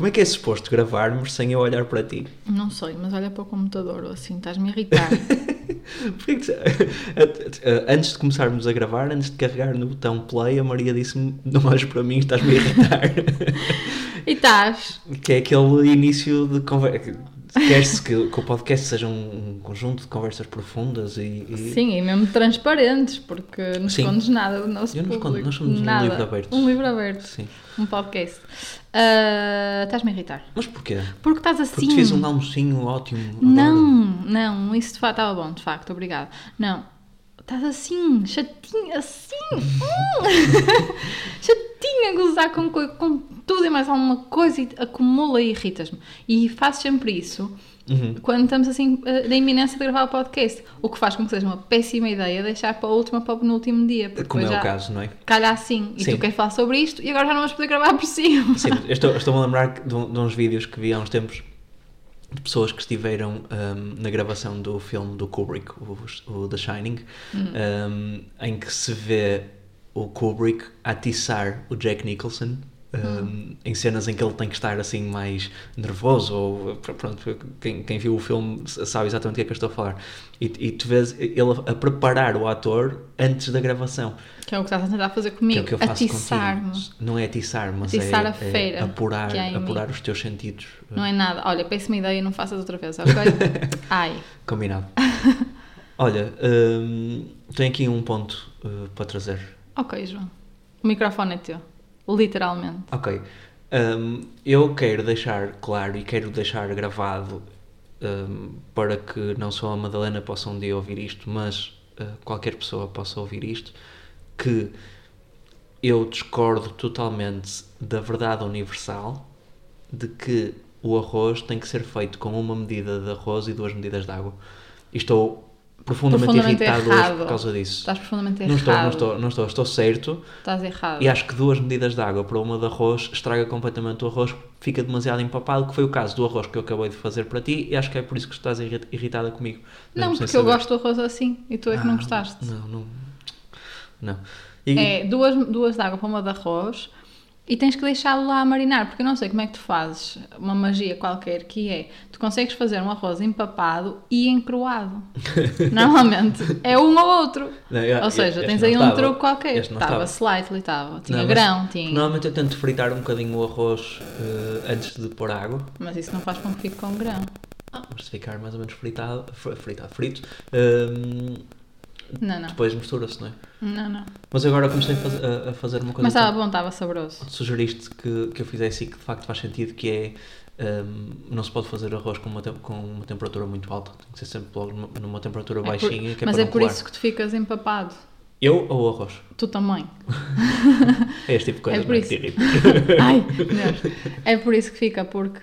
Como é que é suposto gravarmos sem eu olhar para ti? Não sei, mas olha para o computador ou assim, estás-me a irritar. Antes de começarmos a gravar, antes de carregar no botão play, a Maria disse-me: Não olhes para mim, estás-me a irritar. e estás? que é aquele início de conversa. Quer-se que, que o podcast seja um, um conjunto de conversas profundas e. e- Sim, e mesmo transparentes, porque não escondes nada do nosso Eu não escondo, público. nós somos um nada. livro aberto. Um livro aberto, Sim. um podcast. Ah, estás-me a irritar. Mas porquê? Porque estás assim. Porque fiz um almocinho ótimo. Não, não, isso de facto estava bom, de facto, obrigada. Não, estás assim, chatinha, assim, hum, chatinha a gozar com, com tudo e mais alguma coisa e acumula e irritas-me. E faço sempre isso Uhum. quando estamos assim eh, na iminência de gravar o podcast, o que faz com que seja uma péssima ideia deixar para a última, para o penúltimo dia. Porque Como é o caso, não é? calha assim e Sim. tu queres falar sobre isto e agora já não vamos poder gravar por cima. Sim, eu estou- estou-me a lembrar de, um- de uns vídeos que vi há uns tempos de pessoas que estiveram ahm, na gravação do filme do Kubrick, o, o The Shining, ahm, em que se vê o Kubrick atiçar o Jack Nicholson. Ahm, Em cenas em que ele tem que estar assim mais nervoso, ou pr- pronto, quem, quem viu o filme sabe exatamente o que é que eu estou a falar. E, e tu vês ele a preparar o ator antes da gravação. Que é o que estás a tentar fazer Que é comigo, o que eu faço atiçar-me. Não é atiçar, mas Atiçar é, a feira é apurar, apurar os teus sentidos. Não é nada. Olha, péssima ideia e não faças outra vez, ok? Ai. Combinado. Olha, hum, tenho aqui um ponto uh, para trazer. Ok, João. O microfone é teu. Literalmente. Ok. Hum, eu quero deixar claro e quero deixar gravado hum, para que não só a Madalena possa um dia ouvir isto, mas uh, qualquer pessoa possa ouvir isto, que eu discordo totalmente da verdade universal de que o arroz tem que ser feito com uma medida de arroz e duas medidas de água. E estou profundamente, Profundamente irritado hoje errado. por causa disso. Estás profundamente Não errado. estou, não estou, não estou, estou certo. Estás errado. E acho que duas medidas de água para uma de arroz estraga completamente o arroz, fica demasiado empapado, que foi o caso do arroz que eu acabei de fazer para ti, e acho que é por isso que estás irri- irritada comigo. Não, porque eu gosto do arroz assim e tu é que não Ah, gostaste. Não, não. Não. E- É duas, duas de água para uma de arroz e tens que deixá-lo lá a marinar, porque eu não sei como é que tu fazes uma magia qualquer que é tu consegues fazer um arroz empapado e encroado. Normalmente é um ou outro. Não, eu- ou seja, tens aí um estava. truque qualquer. Estava estava. slightly, estava. Tinha Não, mas grão, tinha. Normalmente eu tento fritar um bocadinho o arroz eh, antes de pôr água, Mas isso não faz com que fique com grão. mas se ficar mais ou menos fritado, fr- fritado frito, hum, Não, não. depois mistura-se, não é? Não, não. Mas agora comecei a, faz- a- a fazer uma coisa Mas estava bom, estava saboroso. sugeriste que, que eu fizesse e que de facto faz sentido, que é hum, não se pode fazer arroz com uma, com uma temperatura muito alta, tem que ser sempre logo numa, numa temperatura É por- baixinha, que é mas é por colar. isso que tu ficas empapado. Eu ou o arroz? Tu também. É este tipo de coisa É por não isso. irrita. Ai, Deus. É por isso que fica, porque,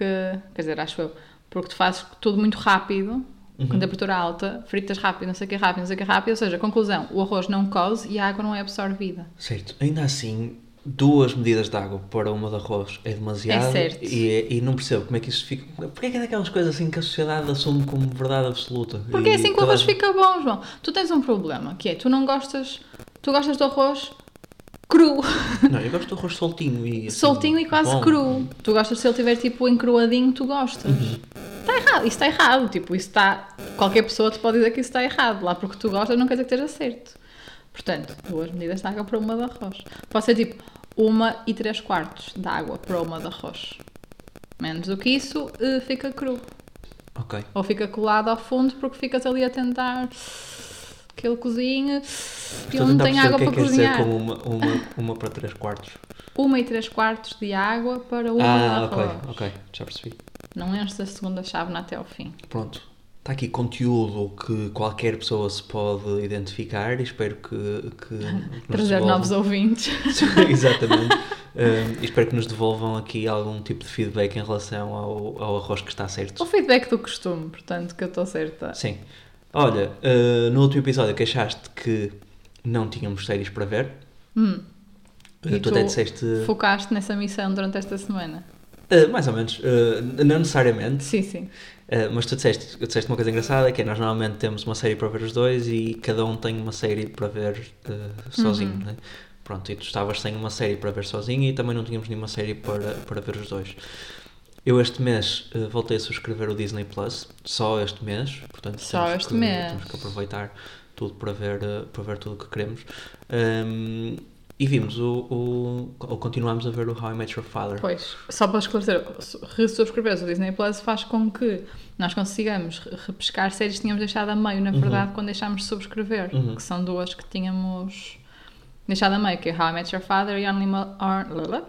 quer dizer, acho eu, porque tu fazes tudo muito rápido, Uhum. com temperatura alta, fritas rápido, não sei o que rápido, não sei o que rápido, ou seja, conclusão, o arroz não coze e a água não é absorvida. Certo, ainda assim, duas medidas de água para uma de arroz é demasiado É certo. E, é- e não percebo como é que isso fica. Porquê é que é daquelas coisas assim que a sociedade assume como verdade absoluta? Porque é assim que o arroz fica bom, João. Tu tens um problema, que é, tu não gostas, tu gostas do arroz cru, Não, eu gosto do arroz soltinho e. assim, soltinho e quase bom. cru. Tu gostas, se ele tiver tipo encruadinho, tu gostas. Está errado, isso está errado, tipo, isso está, qualquer pessoa te pode dizer que isso está errado, lá porque tu gostas não quer dizer que esteja certo. Portanto, duas medidas de água para uma de arroz. Pode ser tipo uma e três quartos de água para uma de arroz. Menos do que isso, eh, fica cru. Ok. Ou fica colado ao fundo porque ficas ali a tentar que ele cozinhe e Estou a ele não tem água que para que quer dizer cozinhar. com uma, uma, uma para três quartos. Uma e três quartos de água para uma ah, de ok, arroz. ok, já percebi. Não enches a segunda chávena até ao fim. Pronto. Está aqui conteúdo que qualquer pessoa se pode identificar e espero que, que Trazer novos ouvintes. Exatamente. Um, e espero que nos devolvam aqui algum tipo de feedback em relação ao, ao arroz que está O certo. feedback do costume, portanto, que eu estou certa. Sim. Olha, uh, no último episódio que achaste que não tínhamos séries para ver, Hum. uh, E tu tu até disseste. Focaste nessa missão durante esta semana. Uh, mais ou menos. uh, não necessariamente. Sim, sim. Uh, mas tu disseste, disseste uma coisa engraçada que é nós normalmente temos uma série para ver os dois e cada um tem uma série para ver sozinho, Uhum. né? Pronto, e tu estavas sem uma série para ver sozinho e também não tínhamos nenhuma série para, para ver os dois. Eu este mês eh, voltei a subscrever o Disney Plus, só este mês, portanto Só temos este que, mês. temos que aproveitar tudo para ver, eh, para ver tudo o que queremos. Ahm, e vimos o, o. ou continuamos a ver o How I Met Your Father. Pois, só para esclarecer, resubscrever o Disney Plus faz com que nós consigamos re- repescar séries que tínhamos deixado a meio, na verdade, quando deixámos de subscrever, Uhum. que são duas que tínhamos deixado a meio, que é How I Met Your Father e Only, Or-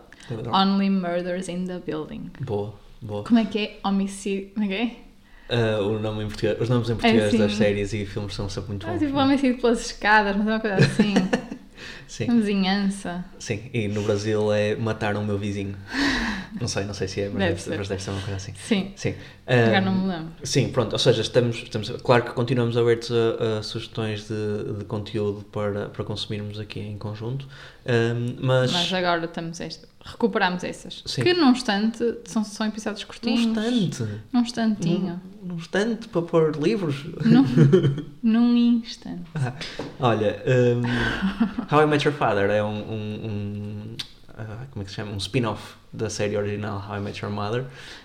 Only Murders in the Building. Boa, boa. Como é que é? Homicídio. Como é que é? Ah, o nome em português, os nomes em português assim. das séries e filmes são sempre muito Ah, bons. tipo, não é? homicídio pelas escadas, mas é uma coisa assim. Sim, vizinhança. sim. E no Brasil é mataram o meu vizinho. Não sei, não sei se é, mas Deve deve, ser. mas deve ser uma coisa assim. Sim. Sim. Agora não me lembro. Sim, pronto, ou seja, estamos, estamos claro que continuamos abertos a, a sugestões de, de conteúdo para, para consumirmos aqui em conjunto, ahm, mas, Mas agora estamos este, recuperamos essas. Sim. Que num instante são, são episódios num curtinhos. instante, Num instantinho. num, num instante para pôr livros. Num, num instante. Ah, Olha, um, How I Met Your Father é um, um- ah, como é que se chama? Um spin-off da série original How I Met Your Mother.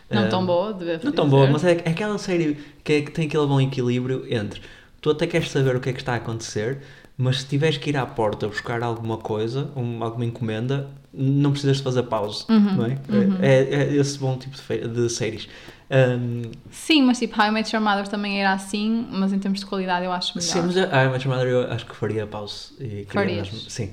Não Um, tão boa, deve Não tão boa, mas é, é aquela série que, é- que tem aquele bom equilíbrio entre tu até queres saber o que é que está a acontecer, mas se tiveres que ir à porta buscar alguma coisa, um- alguma encomenda, não precisas de fazer pausa, Uhum, não é? É, é esse bom tipo de, de séries. Um, Sim, mas tipo, How I Met Your Mother também era assim, mas em termos de qualidade eu acho melhor. sim, mas How I Met Your Mother eu acho que faria pausa. E Farias? mesmo- sim.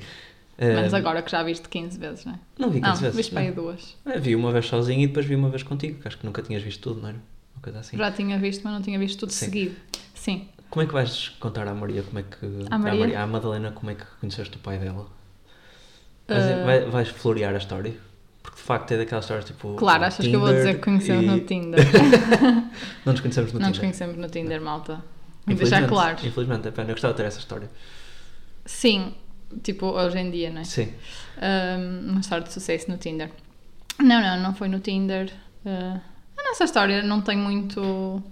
Menos Um, agora que já viste 15 vezes, não é? Não vi 15 Não, vezes. viste para aí não. duas. É, Vi uma vez sozinho e depois vi uma vez contigo, que acho que nunca tinhas visto tudo, não era? Uma coisa assim. Já tinha visto, mas não tinha visto tudo Sim. seguido. Sim. Como é que vais contar à Maria como é que. À Maria? À, Madalena como é que conheceste o pai dela? Vais, Uh, vai- vais florear a história? Porque de facto é daquelas histórias tipo. Claro, achas que eu vou dizer Tinder que conhecemos e- no Tinder? Não nos conhecemos no não nos Tinder. conhecemos no Tinder, malta. Deixar claro. Infelizmente, é pena, eu gostava de ter essa história. Sim, tipo, hoje em dia, não é? Sim. Um, uma história de sucesso no Tinder. Não, não, não foi no Tinder. Uh, a nossa história não tem muito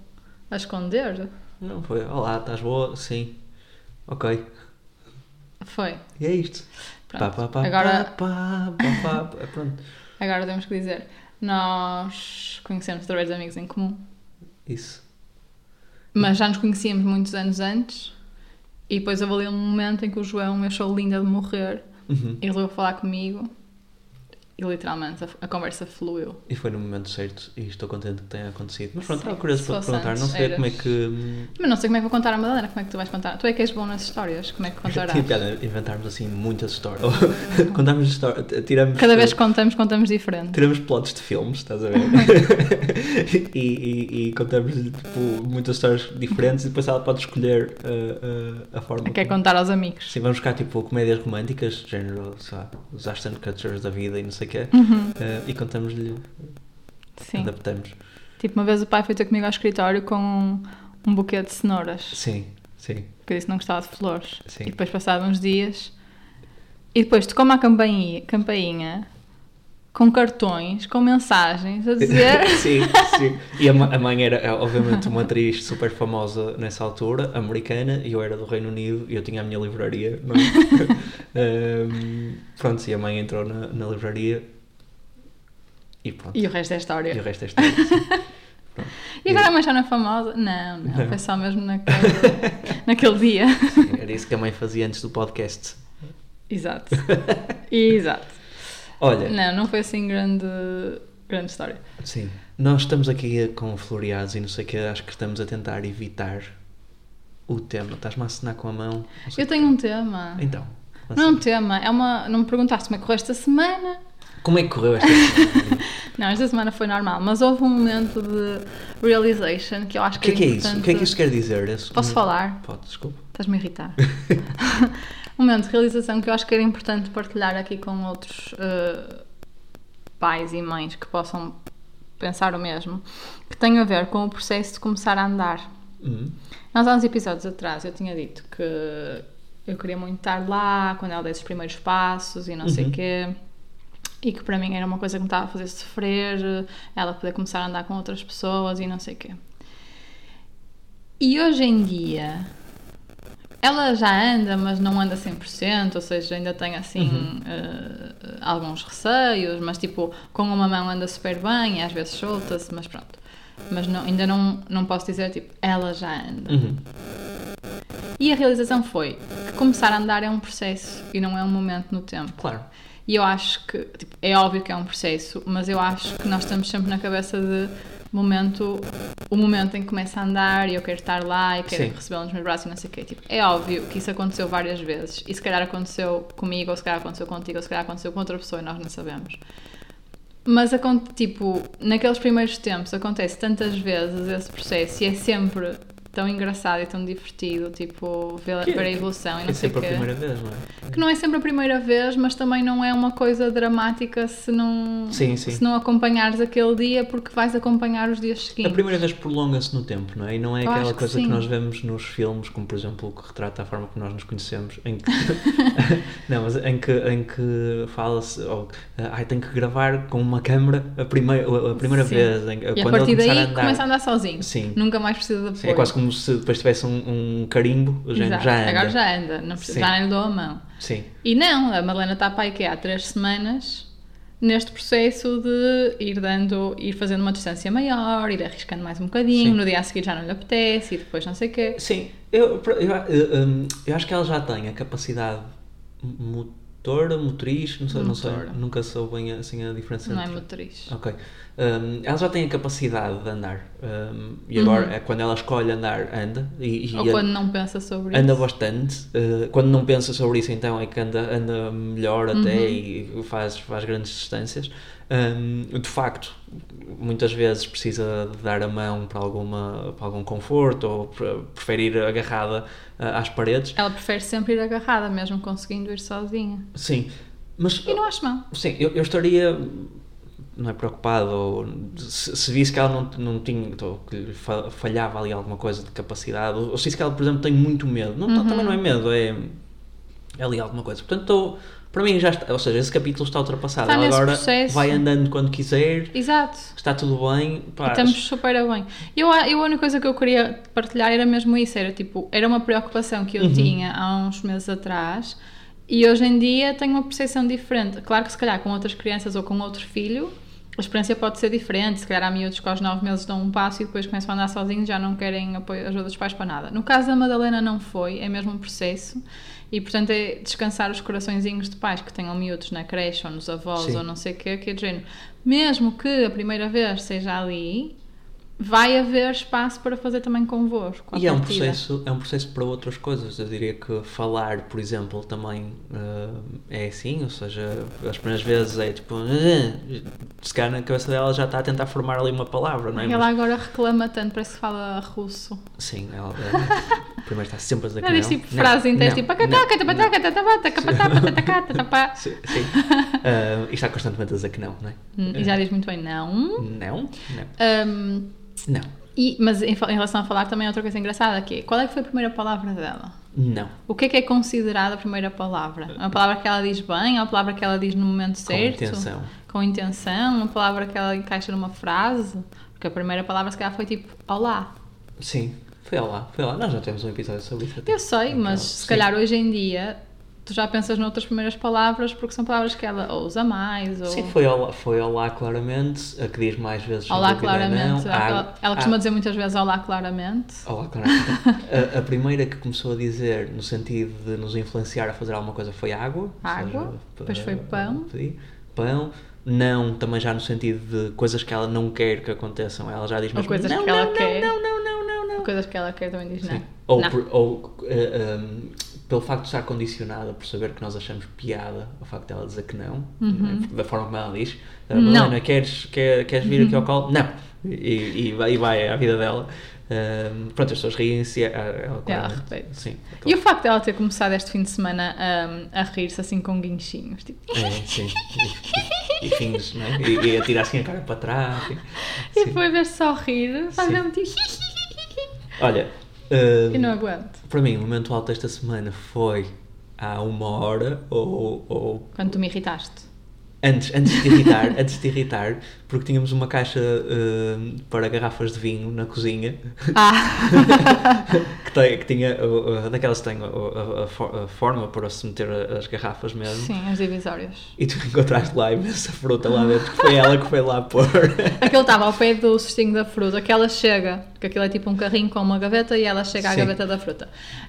a esconder. Não foi. Olá, estás boa? Sim. Ok. Foi. E é isto. Pá, pá, pá, Agora, pá, pá, pá, pá. Pronto. agora temos que dizer. Nós conhecemos através de amigos em comum, Isso. mas já nos conhecíamos muitos anos antes. E depois houve ali um momento em que o João me achou linda de morrer Uhum. e resolveu falar comigo. E literalmente a, a conversa fluiu. E foi no momento certo e estou contente que tenha acontecido. Mas pronto, estava curioso para te perguntar. Não sei como é eras- que. Mas não sei como é que vou contar a Madalena, como é que tu vais contar? Tu é que és bom nas histórias, como é que contarás? Tinha piada inventarmos assim muitas histórias. Contarmos histórias. Tiramos. Cada vez que contamos, contamos diferente. Tiramos plots de filmes, estás a ver? e, e, e contamos tipo, muitas histórias diferentes e depois ela pode escolher uh, uh, a forma. Quer como- contar aos amigos. Sim, vamos buscar tipo comédias românticas, género, sei lá, os Ashton Kutchers da vida e não sei o quê, Uhum. uh, e contamos-lhe, Sim. adaptamos. Tipo, uma vez o pai foi ter comigo ao escritório com um, um buquê de cenouras. Sim, sim. Que eu disse que não gostava de flores. Sim. E depois, passados uns dias. E depois tocou-me a campainha, campainha com cartões, com mensagens a dizer. sim, sim. E a, a mãe era, é, obviamente, uma atriz super famosa nessa altura, americana, e eu era do Reino Unido e eu tinha a minha livraria, não é? Um, pronto, e a mãe entrou na, na livraria e pronto. e o resto é E história. o resto é história. sim. E agora a mãe já não é famosa? Não, não. Foi só mesmo naquele, naquele dia. Sim, Era isso que a mãe fazia antes do podcast. Exato. Exato. Olha, Não, não foi assim grande, grande história. sim, nós estamos aqui com floreados e não sei o que, acho que estamos a tentar evitar o tema. Estás-me a assinar com a mão? Eu tenho um tema. Então, Não é um tema, é uma. Não me perguntaste como é que correu esta semana. como é que correu esta semana? Não, esta semana foi normal, mas houve um momento de realization que eu acho O que, que é que é importante. isso? O que é que isso quer dizer? Esse- Posso falar? Pode, desculpa. Estás-me a irritar. um momento de realização que eu acho que era importante partilhar aqui com outros eh, pais e mães que possam pensar o mesmo, que tem a ver com o processo de começar a andar. Hum, Nós há uns episódios atrás eu tinha dito que eu queria muito estar lá quando ela desse os primeiros passos e não sei o Uhum. quê. E que para mim era uma coisa que me estava a fazer sofrer, ela poder começar a andar com outras pessoas e não sei o quê. E hoje em dia, ela já anda, mas não anda 100%, ou seja, ainda tem assim Uhum. eh, alguns receios, mas tipo, com uma mão anda super bem, e às vezes solta-se, mas pronto. Mas não- ainda não, não posso dizer tipo, ela já anda. Uhum. E a realização foi que começar a andar é um processo e não é um momento no tempo. Claro. E eu acho que, tipo, é óbvio que é um processo, mas eu acho que nós estamos sempre na cabeça de momento, o momento em que começa a andar e eu quero estar lá e quero recebê-lo nos meus braços e não sei o quê. Tipo, é óbvio que isso aconteceu várias vezes e se calhar aconteceu comigo, ou se calhar aconteceu contigo, ou se calhar aconteceu com outra pessoa e nós não sabemos. Mas, tipo, naqueles primeiros tempos acontece tantas vezes esse processo e é sempre tão engraçado e tão divertido, tipo, ver, Que- ver a evolução e É não sei o sempre quê. a primeira vez, não é? Que não é sempre a primeira vez, mas também não é uma coisa dramática se não, Sim, sim. Se não acompanhares aquele dia, porque vais acompanhar os dias A seguintes. primeira vez prolonga-se no tempo, não é? E não é Eu aquela que coisa sim. que nós vemos nos filmes, como por exemplo o que retrata a forma como nós nos conhecemos, em que. não, mas em que, em que fala-se, oh, ai, tenho que gravar com uma câmera a primeira, a primeira vez. Em, E a partir daí a andar. começa a andar sozinho. Sim. Nunca mais precisa de apoio. É quase como se depois tivesse um, um carimbo, género Exato. já anda. Agora já anda, não precisa, já nem lhe dou a mão. Sim, E não, a Madalena está para aí que há três semanas neste processo de ir dando, ir fazendo uma distância maior, ir arriscando mais um bocadinho, Sim. no dia a seguir já não lhe apetece e depois não sei o quê. Sim, eu, eu, eu, hum, eu acho que ela já tem a capacidade motora, motriz, não sei, não sei nunca soube bem assim a diferença Não é entre- motriz. Ok. Hum, ela já tem a capacidade de andar. Hum, e agora, é quando ela escolhe andar, anda. E, e Uhum. Ou a- quando não pensa sobre anda isso. bastante. Uh, quando não pensa sobre isso, então é que anda, anda melhor até Uhum. e faz, faz grandes distâncias. Hum, de facto, muitas vezes precisa de dar a mão para, alguma, para algum conforto ou pre- prefere ir agarrada uh, às paredes. Ela prefere sempre ir agarrada, mesmo conseguindo ir sozinha. Sim. Mas E não acho mal. Sim, eu, eu estaria não é preocupado ou se, se visse que ela não, não tinha ou que lhe fa- falhava ali alguma coisa de capacidade ou se visse que ela por exemplo tem muito medo não, Uhum. também não é medo é, é ali alguma coisa portanto estou, para mim já está ou seja esse capítulo está ultrapassado Está agora processo. vai andando quando quiser Exato. está tudo bem pá, estamos super bem. Eu, a- eu a única coisa que eu queria partilhar era mesmo isso, era tipo, era uma preocupação que eu Uhum. tinha há uns meses atrás e hoje em dia tenho uma percepção diferente. Claro que se calhar com outras crianças ou com outro filho a experiência pode ser diferente, se calhar há miúdos que aos 9 meses dão um passo e depois começam a andar sozinhos já não querem apoio, ajuda dos pais para nada. No caso da Madalena não foi, é mesmo um processo e portanto é descansar os coraçõezinhos de pais que tenham miúdos na creche ou nos avós Sim. ou não sei o quê, que é de género. Mesmo que a primeira vez seja ali, vai haver espaço para fazer também convosco. E é um, processo, é um processo para outras coisas. Eu diria que falar, por exemplo, também eh, é assim, ou seja, as primeiras vezes é tipo, "Ah", se calhar na cabeça dela já está a tentar formar ali uma palavra, não é? Ela Mas, agora reclama tanto, parece que fala russo. sim, ela, ela primeiro está sempre a dizer que Ela diz não. tipo Não, frase inteira, não, tipo não, "Acataca, não. tapataca, tatapata, capatapa, tatacata, tatapá." Sim, sim. Eh, e está constantemente a dizer que não, não é? Hum, E já diz muito bem não. Não, não, Hum, não, e, mas em, em relação a falar também é outra coisa engraçada que é, qual é que foi a primeira palavra dela? não. O que é que é considerada a primeira palavra? É uma palavra que ela diz bem? É uma palavra que ela diz no momento Com certo? intenção. Com intenção? Uma palavra que ela encaixa numa frase? Porque a primeira palavra se calhar foi tipo olá. Sim, foi lá, foi lá. Nós já temos um episódio sobre isso. até. Eu sei, mas se calhar hoje em dia tu já pensas noutras primeiras palavras porque são palavras que ela ou usa mais ou... Sim, foi olá, foi olá claramente, a que diz mais vezes Olá claramente. não. ela, Ah, ela costuma ah, dizer muitas vezes olá claramente. Olá, claramente. a, a primeira que começou a dizer, no sentido de nos influenciar a fazer alguma coisa, foi água. Água, seja, depois foi pão. Pão. Não, também já no sentido de coisas que ela não quer que aconteçam. Ela já diz mesmo, coisas não, que ela não, quer. Não, não, não, não, não. Coisas que ela quer também diz Sim. não. Ou, por- ou eh, um, pelo facto de estar condicionada por saber que nós achamos piada o facto dela dizer que não, Uhum. da forma como ela diz, "Ah, Não. Madalena, queres, quer, queres vir aqui ao colo? Não! E, e vai, e vai à vida dela. Um, pronto, as pessoas riem-se. Ela, ela. Sim, E o facto dela ter começado este fim de semana a, a rir-se assim com guinchinhos, tipo, É, sim. E, e fins, não é? E, e a tirar assim a cara para trás. e Sim. foi ver só rir, faz mesmo tipo, Olha, um, e não aguento. para mim, o momento alto desta semana foi há uma hora ou, ou Quando tu me irritaste. Antes, antes de irritar, antes de irritar, porque tínhamos uma caixa uh, para garrafas de vinho na cozinha Ah, que, tem, que tinha uh, daquelas que têm a, a- a for- a forma para se meter as garrafas mesmo. sim, as divisórias. E tu encontraste lá imensa fruta lá dentro, que foi ela que foi lá pôr. Aquele estava ao pé do cestinho da fruta, que ela chega, porque aquilo é tipo um carrinho com uma gaveta e ela chega à Sim. gaveta da fruta.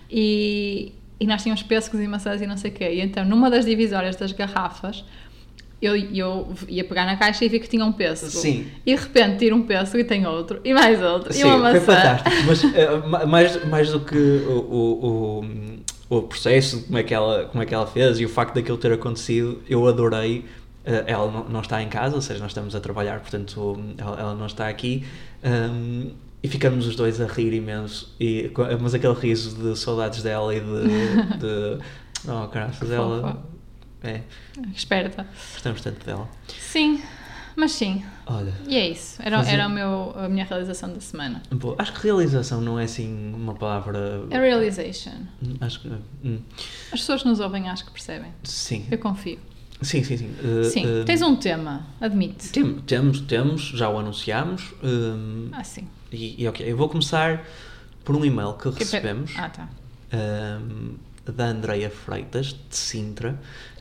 E, e nós tínhamos pêssegos e maçãs e não sei o quê. E então, numa das divisórias das garrafas, eu, eu ia pegar na caixa e vi que tinha um pêssego. Sim. E de repente tiro um pêssego e tem outro, e mais outro, Sim, e uma foi maçã. fantástico. Mas uh, ma- mais, mais do que o, o, o, o processo, como é, que ela, como é que ela fez e o facto daquilo ter acontecido, eu adorei. Uh, ela não, não está em casa, ou seja, nós estamos a trabalhar, portanto ela, ela não está aqui. um, e ficamos os dois a rir imenso, e, mas aquele riso de saudades dela e de. de oh, graças, ela. É, Esperta. gostamos tanto dela. Sim, mas sim. Olha, E é isso. Era, era o meu, a minha realização da semana. acho que realização não é assim uma palavra. A realization. Acho que. hum, As pessoas que nos ouvem acho que percebem. sim. Eu confio. Sim, sim, sim. Uh, Sim, uh, tens um tema, admite. tem- temos, temos, já o anunciámos. um, Ah, sim. e, e ok, eu vou começar por um e-mail que Que pe- recebemos Ah, tá. um, da Andreia Freitas, de Sintra.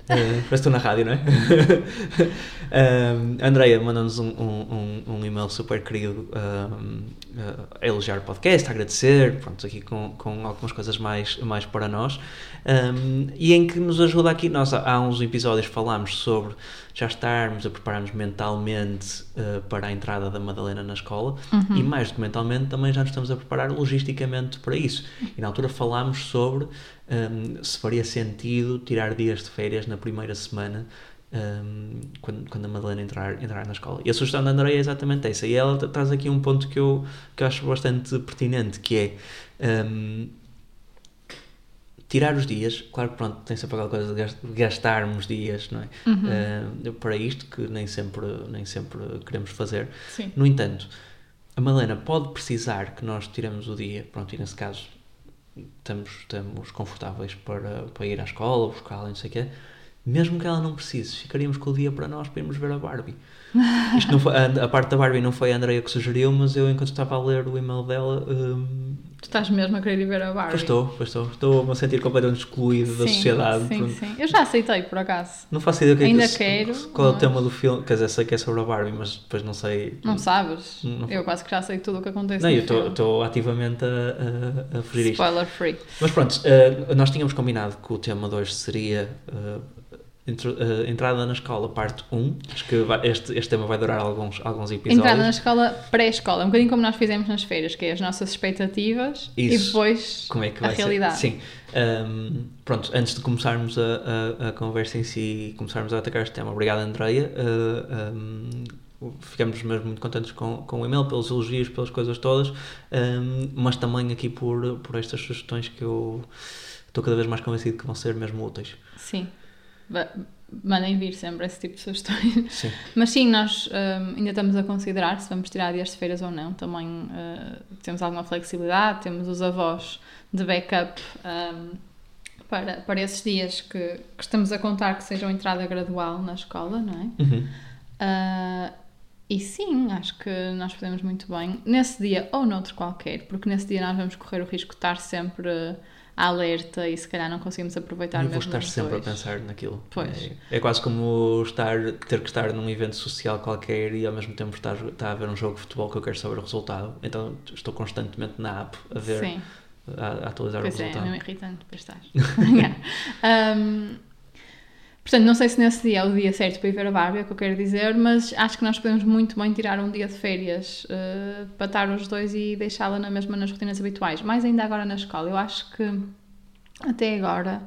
Uh, parece que estou na rádio, não é? um, Andreia mandou-nos um, um, um, e-mail super querido um, uh, a elogiar o podcast, a agradecer, pronto, aqui com, com algumas coisas mais, mais para nós. Um, e em que nos ajuda aqui, nós há, uns episódios falámos sobre já estarmos a preparar-nos mentalmente uh, para a entrada da Madalena na escola e mais do que mentalmente também já nos estamos a preparar logisticamente para isso. E na altura falámos sobre um, se faria sentido tirar dias de férias na primeira semana um, quando, quando a Madalena entrar, entrar na escola. E a sugestão da Andrea é exatamente essa. E ela tra- traz aqui um ponto que eu, que eu acho bastante pertinente, que é um, tirar os dias. Claro que pronto, tem sempre aquela coisa de gas- de gastarmos dias, não é? Uh, para isto que nem sempre, nem sempre queremos fazer. Sim. No entanto, a Madalena pode precisar que nós tiremos o dia, pronto, e nesse caso estamos, estamos confortáveis para, para ir à escola, buscá-la, não sei o quê, mesmo que ela não precise, ficaríamos com o dia para nós para irmos ver a Barbie. Isto não foi, a, a parte da Barbie não foi a Andrea que sugeriu, mas eu, enquanto estava a ler o e-mail dela, hum, Tu estás mesmo a querer ir ver a Barbie. pois estou, pois estou, estou a sentir completamente excluído da Sim, sociedade. Sim, sim. Eu já aceitei, por acaso. Não faço ideia o que é Ainda que, quero, qual é o mas- tema do filme, quer dizer, sei que é sobre a Barbie, mas depois não sei. Não sabes? Não- Eu quase que já sei tudo o que acontece Não, eu estou- ativamente a, a, a fugir isto. Spoiler free. Mas pronto, eh, nós tínhamos combinado que o tema de hoje seria eh, intro- eh, entrada na escola, parte 1. Acho que vai- este, este tema vai durar alguns, alguns episódios. Entrada na escola pré-escola, um bocadinho como nós fizemos nas feiras, que é as nossas expectativas e Isso. depois Como é que a vai realidade. ser? Sim. Ahm, pronto, antes de começarmos a, a, a conversa em si e começarmos a atacar este tema, obrigado Andreia. Ah, ahm, ficamos mesmo muito contentes com, com o e-mail, pelos elogios, pelas coisas todas, ahm, mas também aqui por, por estas sugestões que eu estou cada vez mais convencido que vão ser mesmo úteis. Sim. Mandem vir sempre esse tipo de sugestões. Sim. Mas sim, nós hum, ainda estamos a considerar se vamos tirar dias de feiras ou não. Também uh, temos alguma flexibilidade, temos os avós de backup hum, para, para esses dias que, que estamos a contar que sejam entrada gradual na escola, não é? Uhum. Ah, e sim, acho que nós podemos muito bem, nesse dia ou noutro qualquer, porque nesse dia nós vamos correr o risco de estar sempre alerta e se calhar não conseguimos aproveitar Eu vou mesmo estar os sempre dois. a pensar naquilo. Pois. É, é quase como estar, ter que estar num evento social qualquer e ao mesmo tempo estar, estar a ver um jogo de futebol que eu quero saber o resultado. Então estou constantemente na app a ver, Sim, a, a atualizar pois o é, é resultado. mesmo irritante para estar. Um, portanto, não sei se nesse dia é o dia certo para ir ver a Barbie, é o que eu quero dizer, mas acho que nós podemos muito bem tirar um dia de férias uh, para estar os dois e deixá-la na mesma nas rotinas habituais. Mais ainda agora na escola, eu acho que até agora,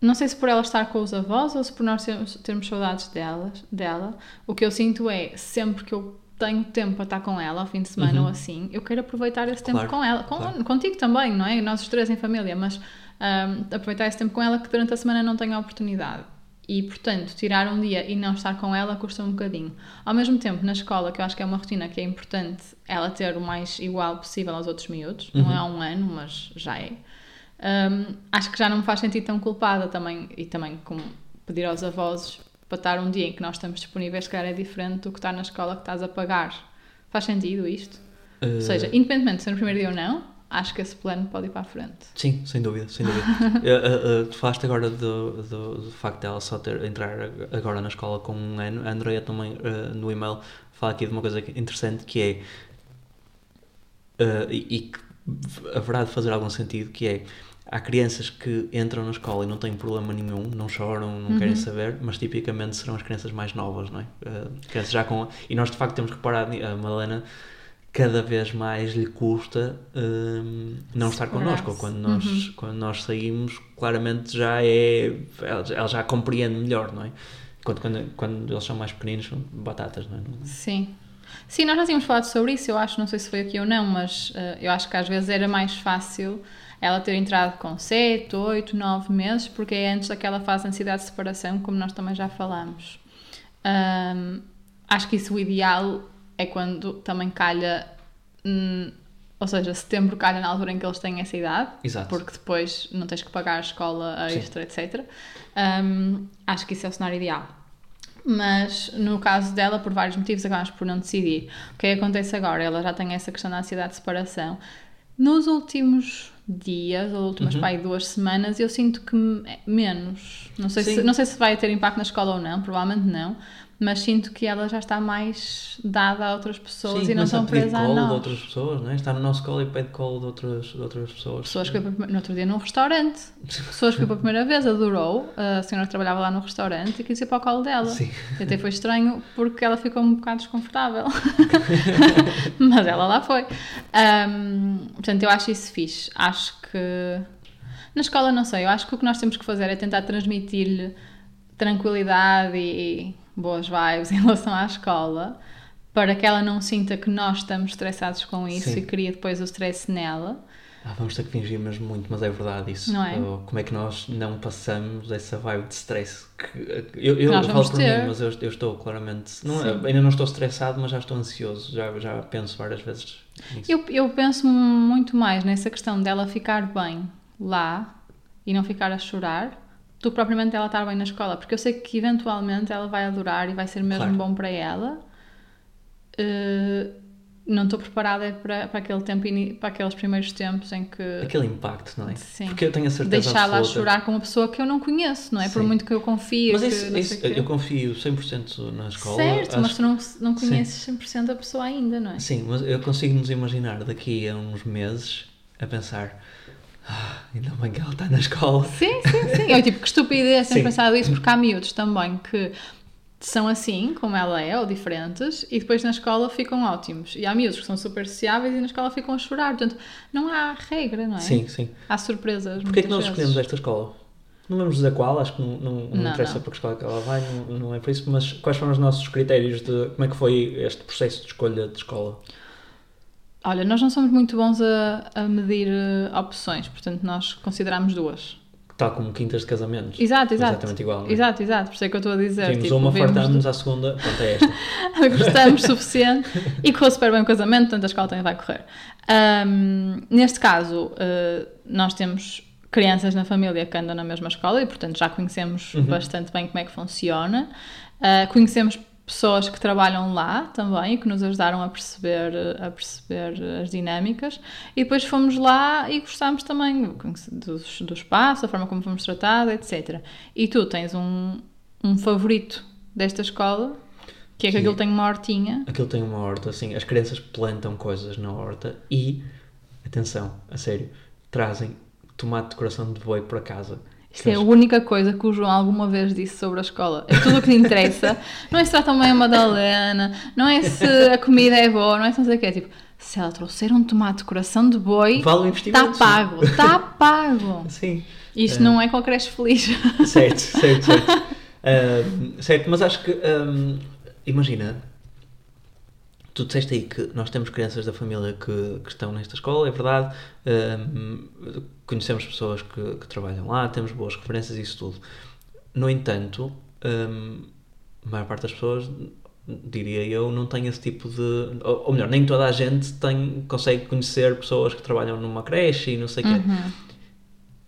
não sei se por ela estar com os avós ou se por nós termos, saudades delas, dela, o que eu sinto é sempre que eu tenho tempo para estar com ela ao fim de semana Uhum. ou assim, eu quero aproveitar esse Claro, tempo com ela, com, claro. contigo também, não é? Nós os três em família, mas ahm, aproveitar esse tempo com ela que durante a semana não tenho a oportunidade. E, portanto, tirar um dia e não estar com ela custa um bocadinho. Ao mesmo tempo, na escola, que eu acho que é uma rotina que é importante ela ter o mais igual possível aos outros miúdos, não é há um ano, mas já é. Hum, acho que já não me faz sentir tão culpada também, e também como pedir aos avós para estar um dia em que nós estamos disponíveis, se calhar é diferente do que estar na escola que estás a pagar. Faz sentido isto? Uh, Ou seja, independentemente de ser no primeiro dia ou não, acho que esse plano pode ir para a frente. Sim, sem dúvida, sem dúvida. uh, uh, tu falaste agora do, do, do, facto dela só ter entrar agora na escola com um ano. A Andrea também no e-mail fala aqui de uma coisa interessante que é e, e que haverá de fazer algum sentido que é há crianças que entram na escola e não têm problema nenhum, não choram, não uhum. querem saber, mas tipicamente serão as crianças mais novas, não é? Uh, crianças já com e nós de facto temos reparado a Madalena cada vez mais lhe custa um, não estar connosco. Quando nós, uhum. quando nós saímos, claramente já é. Ela, ela, já compreende melhor, não é? Quando, quando, quando eles são mais pequeninos, são batatas, não é? Sim. Sim, nós já tínhamos falado sobre isso, eu acho, não sei se foi aqui ou não, mas uh, eu acho que às vezes era mais fácil ela ter entrado com 7, 8, 9 meses, porque é antes daquela fase de ansiedade de separação, como nós também já falamos. Um, acho que isso o ideal é quando também calha. Hum, ou seja, setembro calha na altura em que eles têm essa idade, Exato. porque depois não tens que pagar a escola a extra, Sim. etc. Um, acho que isso é o cenário ideal. Mas no caso dela, por vários motivos, acabamos por não decidir. O que é que acontece agora? Ela já tem essa questão da ansiedade de separação. Nos últimos dias, ou últimas uhum. pai, duas semanas, eu sinto que menos. Não sei, se, não sei se vai ter impacto na escola ou não, provavelmente não, mas sinto que ela já está mais dada a outras pessoas Sim, e não estão presas a nós. de outras pessoas, não é? Está no nosso colo e pede colo de outras, de outras pessoas. Pessoas que no outro dia num restaurante, pessoas que pela primeira vez adorou, a senhora que trabalhava lá no restaurante e quis ir para o colo dela. Sim. E até foi estranho porque ela ficou um bocado desconfortável. mas ela lá foi. Um, portanto, eu acho isso fixe. Acho que na escola não sei, eu acho que o que nós temos que fazer é tentar transmitir-lhe tranquilidade e boas vibes em relação à escola, para que ela não sinta que nós estamos estressados com isso Sim. e cria depois o stress nela. Ah, vamos ter que fingir mesmo muito, mas é verdade isso. Não é? Como é que nós não passamos essa vibe de stress? Que, eu eu, falo por ter. mim, mas eu, eu estou claramente. Não, ainda não estou estressado, mas já estou ansioso. Já, já penso várias vezes nisso. Eu, eu penso muito mais nessa questão dela ficar bem lá e não ficar a chorar do que propriamente ela estar bem na escola, porque eu sei que eventualmente ela vai adorar e vai ser mesmo claro. bom para ela. Uh, não estou preparada para, para aquele tempo, para aqueles primeiros tempos em que. Aquele impacto, não é? Sim. Porque eu tenho a certeza Deixá-la chorar com uma pessoa que eu não conheço, não é? Sim. Por muito que eu confie. Mas isso, isso eu confio 100% na escola. Certo, acho... mas tu não, não conheces Sim. 100% a pessoa ainda, não é? Sim, mas eu consigo nos imaginar daqui a uns meses a pensar ah, ainda bem que ela está na escola. Sim, sim, sim. Eu tipo, que estupidez ter pensado isso, porque há miúdos também que são assim, como ela é, ou diferentes, e depois na escola ficam ótimos. E há miúdos que são super sociáveis e na escola ficam a chorar. Portanto, não há regra, não é? Sim, sim. Há surpresas. Porquê é que nós vezes. escolhemos esta escola? Não vamos dizer qual, acho que não, não, não, não interessa não. para que escola que ela vai, não, não é por isso, mas quais foram os nossos critérios de como é que foi este processo de escolha de escola? Olha, nós não somos muito bons a, a medir uh, opções, portanto nós consideramos duas. Tal como quintas de casamentos. Exato, exato. Exatamente igual. É? Exato, exato. Por isso é que eu estou a dizer. Temos tipo, uma, fartamos, de... à segunda, pronto, é esta. Gostamos suficiente e correu super bem o casamento, portanto a escola também vai correr. Um, neste caso, uh, nós temos crianças na família que andam na mesma escola e, portanto, já conhecemos uhum. bastante bem como é que funciona. Uh, conhecemos pessoas que trabalham lá também, que nos ajudaram a perceber, a perceber as dinâmicas, e depois fomos lá e gostámos também do, do espaço, da forma como fomos tratados, etc. E tu tens um, um favorito desta escola, que é que Sim. aquilo tem uma hortinha. Aquilo tem uma horta, assim, as crianças plantam coisas na horta e, atenção, a sério, trazem tomate de coração de boi para casa isto é a única coisa que o João alguma vez disse sobre a escola. É tudo o que lhe interessa. não é se tratam bem a Madalena, não é se a comida é boa, não é se não sei o quê. É tipo, se ela trouxer um tomate de coração de boi, vale está pago, está pago. Sim. Isto uh, não é com creche feliz. Certo, certo, certo. Uh, certo, mas acho que, um, imagina, tu disseste aí que nós temos crianças da família que, que estão nesta escola, é verdade. Um, conhecemos pessoas que, que, trabalham lá, temos boas referências e isso tudo. No entanto, um, a maior parte das pessoas, diria eu, não tem esse tipo de. Ou, ou melhor, nem toda a gente tem, consegue conhecer pessoas que trabalham numa creche e não sei o uhum. quê.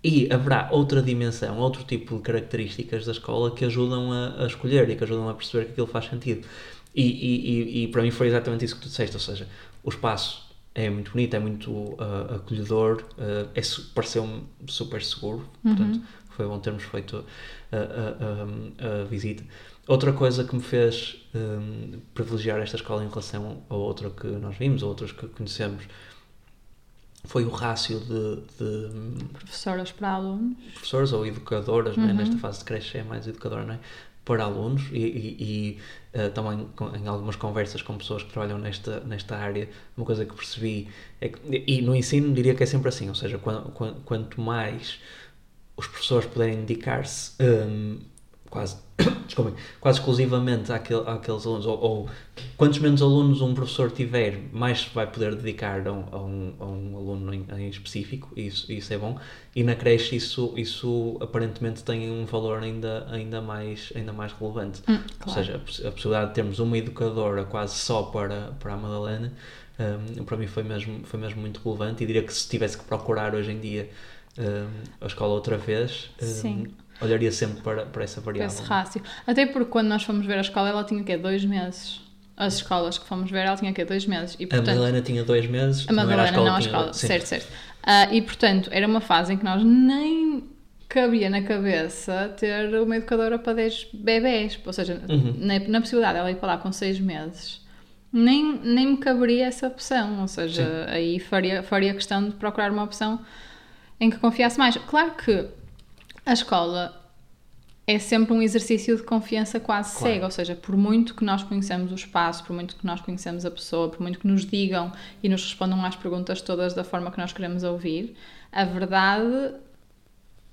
E haverá outra dimensão, outro tipo de características da escola que ajudam a, a escolher e que ajudam a perceber que aquilo faz sentido. E, e, e, para mim foi exatamente isso que tu disseste, ou seja, o espaço é muito bonito, é muito uh, acolhedor, uh, é, pareceu-me super seguro, Uhum. portanto foi bom termos feito a, a, a, a visita. Outra coisa que me fez um, privilegiar esta escola em relação a outra que nós vimos, a outras que conhecemos, foi o rácio de, de Professoras para alunos. professores ou educadoras, é? nesta fase de creche é mais educadora, não é? Para alunos e, e, e uh, também em algumas conversas com pessoas que trabalham nesta, nesta área, uma coisa que percebi é que, e no ensino diria que é sempre assim, ou seja, quanto, quanto mais os professores puderem dedicar-se um, quase, desculpem, quase exclusivamente àquele, àqueles alunos, ou, ou, quantos menos alunos um professor tiver, mais vai poder dedicar a um, a um, a um aluno em, em, específico, isso, isso é bom, e na creche isso, isso aparentemente tem um valor ainda, ainda, mais, ainda mais relevante. Hum, Ou claro. seja, a possibilidade de termos uma educadora quase só para, para a Madalena, um, para mim foi mesmo, foi mesmo muito relevante, e diria que se tivesse que procurar hoje em dia um, a escola outra vez, um, Sim. Olharia sempre para, para essa variável. esse rácio. Até porque quando nós fomos ver a escola, ela tinha o quê? Dois meses. As escolas que fomos ver, ela tinha o quê? Dois meses. E, A portanto, Madalena tinha dois meses, A não era Madalena, não a escola. Certo, certo. Ah, e portanto, era uma fase em que nós nem cabia na cabeça ter uma educadora para 10 bebés. Ou seja, Uhum. na, na possibilidade dela ir para lá com 6 meses, nem, nem me caberia essa opção. Ou seja, Sim. aí faria, faria questão de procurar uma opção em que confiasse mais. Claro que a escola é sempre um exercício de confiança quase Claro. cego, ou seja, por muito que nós conhecemos o espaço, por muito que nós conhecemos a pessoa, por muito que nos digam e nos respondam às perguntas todas da forma que nós queremos ouvir, a verdade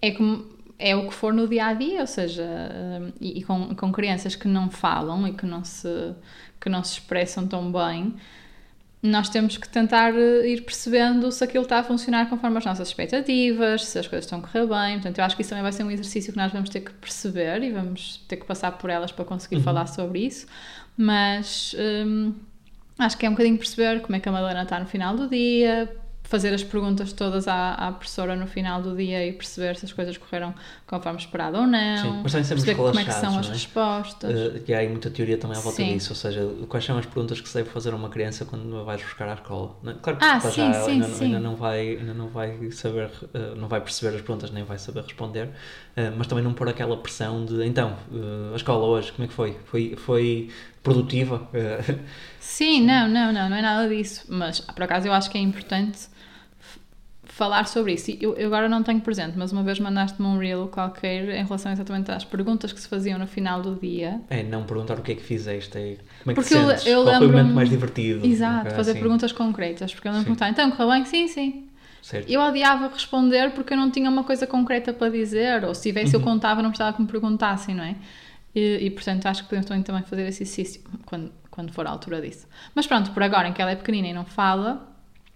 é como é o que for no dia a dia, ou seja, hum, e, e com, com crianças que não falam e que não se que não se expressam tão bem, nós temos que tentar eh, ir percebendo se aquilo está a funcionar conforme as nossas expectativas, se as coisas estão a correr bem. Portanto, eu acho que isso também vai ser um exercício que nós vamos ter que perceber e vamos ter que passar por elas para conseguir falar sobre isso. Mas hum, acho que é um bocadinho perceber como é que a Madalena está no final do dia, fazer as perguntas todas à, à professora no final do dia e perceber se as coisas correram conforme esperado ou não. Sim, mas também sermos perceber como é que são relaxados, as é? respostas. Uh, e há aí muita teoria também à volta Sim. disso, ou seja, quais são as perguntas que se deve fazer a uma criança quando a vais buscar à escola? É? Claro que Ah, sim, já ela sim, ainda, sim. ainda não vai, ainda não vai saber, uh, não vai perceber as perguntas nem vai saber responder, uh, mas também não pôr aquela pressão de então, a escola hoje, como é que foi? Foi, foi produtiva? Sim, não, não, não, não é nada disso. Mas por acaso eu acho que é importante falar sobre isso. Eu, eu agora não tenho presente, mas uma vez mandaste-me um reel qualquer em relação exatamente às perguntas que se faziam no final do dia. é não perguntar o que é que fizeste, é como é que Porque te eu- sentes, eu qual foi o momento mais divertido? Exato, fazer assim, perguntas concretas. Porque eu não perguntar, então correu bem? Sim, sim. Certo. Eu odiava responder porque eu não tinha uma coisa concreta para dizer, ou se tivesse Uhum. eu contava, não precisava que me perguntassem, não é? E, e, portanto acho que podemos também, também fazer esse exercício quando, quando for a altura disso. Mas pronto, por agora em que ela é pequenina e não fala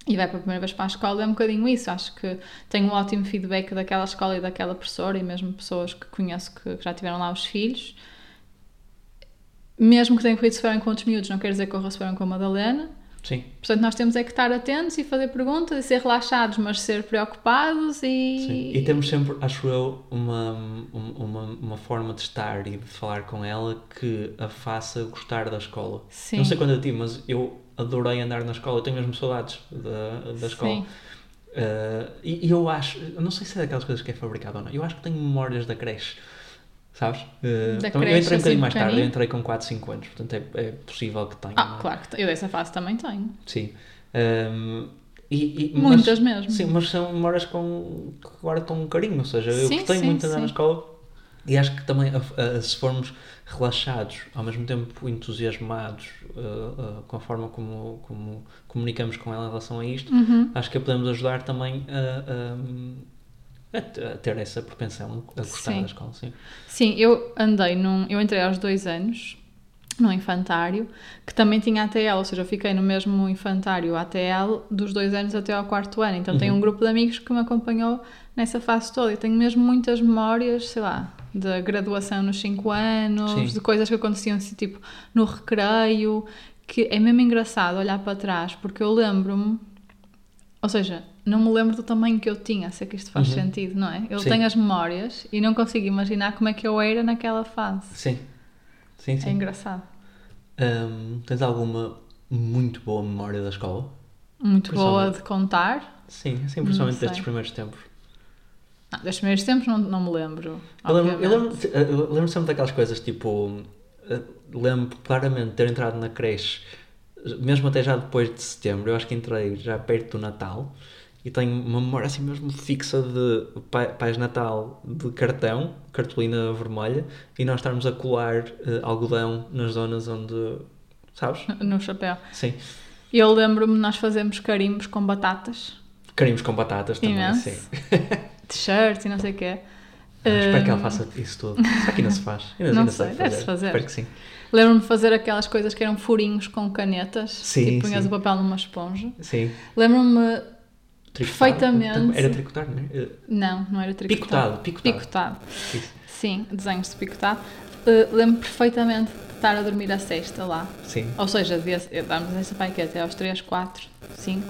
e vai pela primeira vez para a escola, é um bocadinho isso. Acho que tenho um ótimo feedback daquela escola e daquela professora e mesmo pessoas que conheço que, que já tiveram lá os filhos. Mesmo que tenham corrido forem com outros miúdos, não quer dizer que se forem com a Madalena. Sim, Portanto, nós temos é que estar atentos e fazer perguntas e ser relaxados, mas ser preocupados e. Sim. E temos sempre, acho eu, uma, um- uma, uma forma de estar e de falar com ela que a faça gostar da escola. Sim. Não sei quando a ti, mas eu adorei andar na escola, eu tenho mesmo saudades da, da escola. Sim. Uh, e, e eu acho, não sei se é daquelas coisas que é fabricado ou não, eu acho que tenho memórias da creche. Sabes? Uh, então, eu creche, entrei um assim, bocadinho mais tarde, eu entrei com 4, 5 anos, portanto é, é possível que tenha. Ah, claro que eu dessa fase também tenho. Sim. Um, e, e- Muitas mas- mesmo. Sim, mas são memórias com, que guardo com um carinho, ou seja, eu Sim, gostei sim, muito de andar na escola e acho que também a- se formos relaxados, ao mesmo tempo entusiasmados uh, uh, com a forma como, como comunicamos com ela em relação a isto, Uhum. acho que a podemos ajudar também a, a- a te- a ter essa propensão a gostar Sim. da escola. Sim. Sim, eu andei num. Eu entrei aos dois anos num infantário que também tinha ATL, ou seja, eu fiquei no mesmo infantário ATL dos dois anos até ao quarto ano. Então tenho um grupo de amigos que me acompanhou nessa fase toda e tenho mesmo muitas memórias, sei lá, da graduação nos cinco anos, Sim. de coisas que aconteciam assim, tipo no recreio, que é mesmo engraçado olhar para trás, porque eu lembro-me Ou seja, não me lembro do tamanho que eu tinha, se é que isto faz Uhum. sentido, não é? Eu Sim. tenho as memórias e não consigo imaginar como é que eu era naquela fase. Sim. Sim, É sim. engraçado. Hum, tens alguma muito boa memória da escola? Muito boa de contar. Sim, assim, principalmente destes primeiros tempos. Ah, dos primeiros tempos não, não me lembro. Eu lembro, eu, lembro, eu lembro sempre daquelas coisas tipo. eh, Lembro claramente de ter entrado na creche, mesmo até já depois de setembro. Eu acho que entrei já perto do Natal e tenho uma memória assim mesmo fixa de pai- Pais Natal de cartão, cartolina vermelha, e nós estarmos a colar eh, algodão nas zonas onde. Sabes? No chapéu. Sim. Eu lembro-me nós fazermos carimbos com batatas, Carimos com batatas também, Imenso. sim. t-shirts e não sei o quê. Ah, espero que ela Hum, faça isso tudo. Será que ainda se faz? Ainda, Não ainda sei, deve-se fazer. Espero que sim. Lembro-me de fazer aquelas coisas que eram furinhos com canetas. Sim, Tipo, punhas sim. o papel numa esponja. Sim. Lembro-me. Tricotar. Perfeitamente. Era tricotar, não é? Eh, Não, não era tricotado. Picotado, picotado. Picotado. Isso. Sim, desenhos de picotado. Uh, lembro perfeitamente de estar a dormir a sexta lá. Sim. Ou seja, devia ser- darmos essa pai que até aos 3, 4, 5.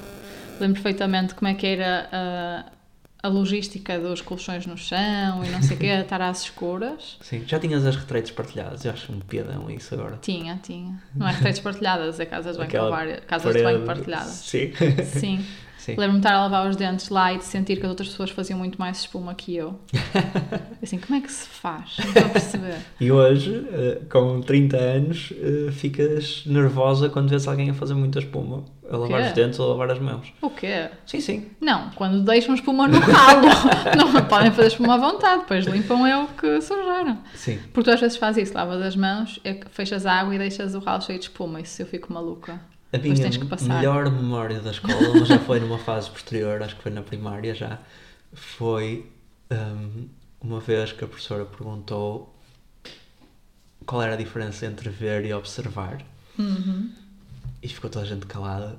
Lembro perfeitamente como é que era a, a logística dos colchões no chão e não sei o quê, estar às escuras. Sim. Já tinhas as retretes partilhadas. Eu acho um piadão isso agora. Tinha, tinha. Não é redes partilhadas, é casas de banho, várias, casas de banho partilhadas. Sim. Sim. Lembro-me de estar a lavar os dentes lá e de sentir que as outras pessoas faziam muito mais espuma que eu. Assim, como é que se faz? Não estou a perceber. E hoje, eh, com 30 anos, eh, ficas nervosa quando vês alguém a fazer muita espuma. A lavar os dentes ou a lavar as mãos. O quê? Sim, sim. Não, quando deixam espuma no ralo. não podem fazer espuma à vontade, depois limpam é o que sujaram. Sim. Porque tu às vezes fazes isso, lavas as mãos, é fechas a água e deixas o ralo cheio de espuma. Isso eu fico maluca. A minha melhor memória da escola, mas já foi numa fase posterior, acho que foi na primária já, foi hum, uma vez que a professora perguntou qual era a diferença entre ver e observar. Uhum. e ficou toda a gente calada.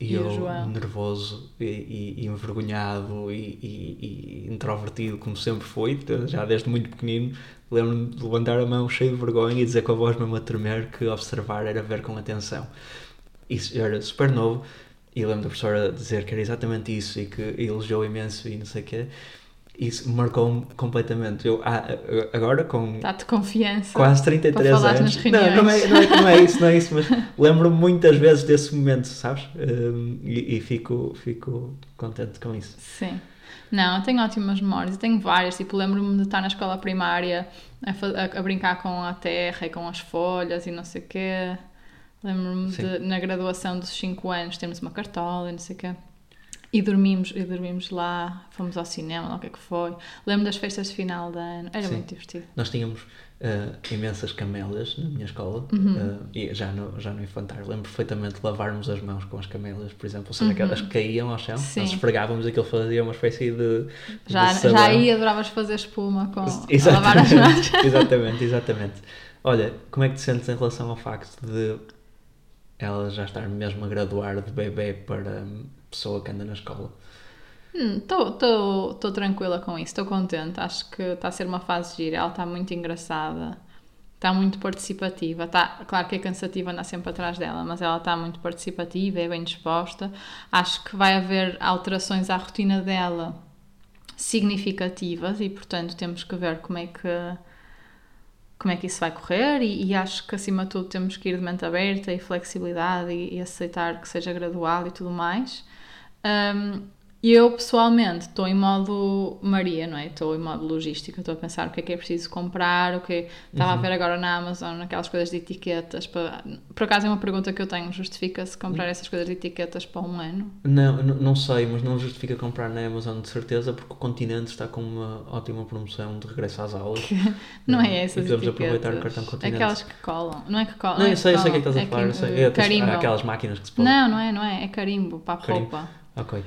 E, E eu nervoso e, e- e envergonhado e introvertido como sempre fui, já desde muito pequenino. Lembro-me de levantar a mão cheio de vergonha e dizer com a voz mesmo a tremer que observar era ver com atenção isso era super novo e lembro da professora dizer que era exatamente isso e que elogiou imenso e não sei o quê isso marcou-me completamente eu ah, agora com Dá-te confiança. quase 33 para anos. nas Não, não, é, reuniões. não, é, não é isso, não é isso, mas lembro-me muitas vezes desse momento, sabes? Um, e e fico, fico contente com isso. Sim. Não, eu tenho ótimas memórias, eu tenho várias. Tipo, lembro-me de estar na escola primária a, a- a brincar com a terra e com as folhas e não sei o quê. Lembro-me de, na graduação dos 5 anos, termos uma cartola e não sei o quê. E dormimos, e dormimos lá, fomos ao cinema, lá o que é que foi. Lembro das festas de final de ano, era Sim. muito divertido. Nós tínhamos uh, imensas camelas na minha escola, Uhum. uh, e já no, já no infantário. Lembro perfeitamente de lavarmos as mãos com as camelas, por exemplo, ou seja, Uhum. aquelas que caíam ao chão, Sim. nós esfregávamos aquilo, fazia uma espécie de. Já, de já aí adoravas fazer espuma com lavar as mãos. exatamente, exatamente. Olha, como é que te sentes em relação ao facto de ela já estar mesmo a graduar de bebê para hum, pessoa que anda na escola? Estou tranquila com isso, estou contente. Acho que está a ser uma fase gira. Ela está muito engraçada, está muito participativa. Tá, claro que é cansativa andar sempre atrás dela, mas ela está muito participativa, é bem disposta. Acho que vai haver alterações à rotina dela significativas e, portanto, temos que ver como é que como é que isso vai correr e, e acho que acima de tudo temos que ir de mente aberta e flexibilidade e, e aceitar que seja gradual e tudo mais. Um, eu pessoalmente estou em modo Maria, não é? Estou em modo logística, estou a pensar o que é que é preciso comprar, o que estava a ver agora na Amazon, aquelas coisas de etiquetas. Para... Por acaso é uma pergunta que eu tenho: justifica-se comprar essas coisas de etiquetas para um ano? Não, não sei, mas não justifica comprar na Amazon de certeza porque o continente está com uma ótima promoção de regresso às aulas. Não Hum, é essas E podemos etiquetas. aproveitar o cartão continente. Aquelas que colam. Não é que colam. Não, é eu sei, eu sei o que é que estás a falar. eu sei. que- É, tens- carimbo. aquelas máquinas que se podem. Não, não é, não é. É carimbo para a Carimbo. roupa. Ok.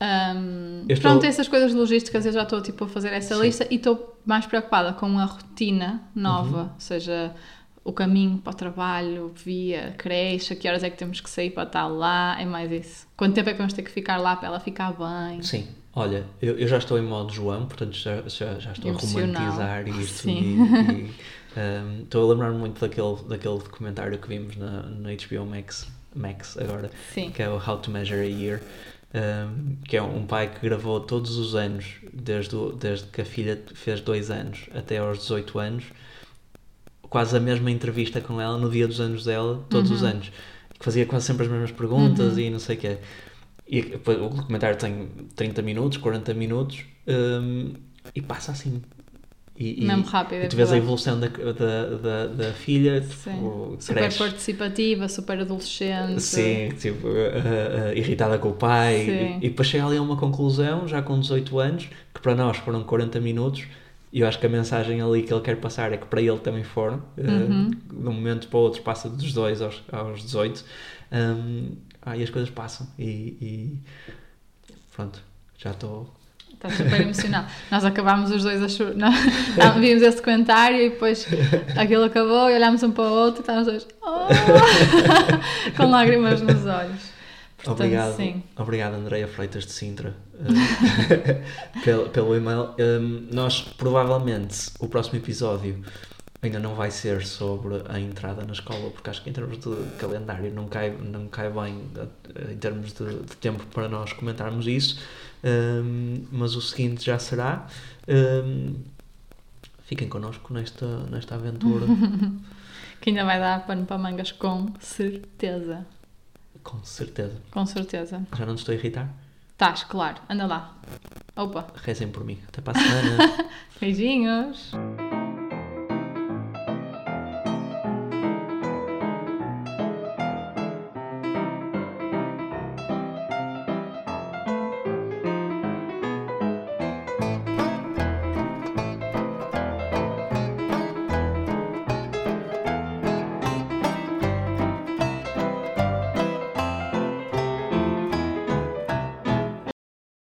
Um, Eu estou- Pronto, essas coisas logísticas eu já estou tipo, a fazer essa Sim. lista e estou mais preocupada com a rotina nova, Uhum. ou seja, o caminho para o trabalho, via creche, a que horas é que temos que sair para estar lá, é mais isso. Quanto tempo é que vamos ter que ficar lá para ela ficar bem? Sim. Olha, eu, eu já estou em modo João, portanto já, já, já estou a Emocional. romantizar isto Sim. e, e, um, estou a lembrar-me muito daquele, daquele documentário que vimos na, na HBO Max, Max agora, Sim. que é o How to Measure a Year. Um, que é um pai que gravou todos os anos, desde, o, desde que a filha fez dois anos até aos 18 anos, quase a mesma entrevista com ela no dia dos anos dela, todos os anos. Que fazia quase sempre as mesmas perguntas e não sei o quê. E o documentário tem 30 minutos, 40 minutos um, e passa assim. E, e- Mesmo rápido, E é tu vês a evolução da, da, da, da filha, tipo, Super cresce. participativa, super adolescente. Sim, tipo, uh, uh, irritada com o pai. E, e depois chega ali a uma conclusão, já com 18 anos, que para nós foram 40 minutos. E eu acho que a mensagem ali que ele quer passar é que para ele também foram. Uh, Uhum. de um momento para o outro passa dos 2 aos, aos 18. Um, ah, e as coisas passam. E, e pronto, já estou. Está super emocional. Nós acabámos os dois a chorar. Não, vimos esse comentário e depois aquilo acabou e olhámos um para o outro e estávamos os dois "Oh!" com lágrimas nos olhos. Portanto, Obrigado, sim. obrigado Andreia Freitas de Sintra eh, pelo, pelo e-mail. Um, nós provavelmente o próximo episódio ainda não vai ser sobre a entrada na escola, porque acho que em termos de calendário não cai, não cai bem eh, em termos de, de tempo para nós comentarmos isso. Um, mas o seguinte já será. Um, fiquem connosco nesta, nesta aventura, Que ainda vai dar pano para mangas com certeza. com certeza. Com certeza. Já não te estou a irritar? Estás, claro. Anda lá. Opa. Rezem por mim. Até para a semana. Beijinhos.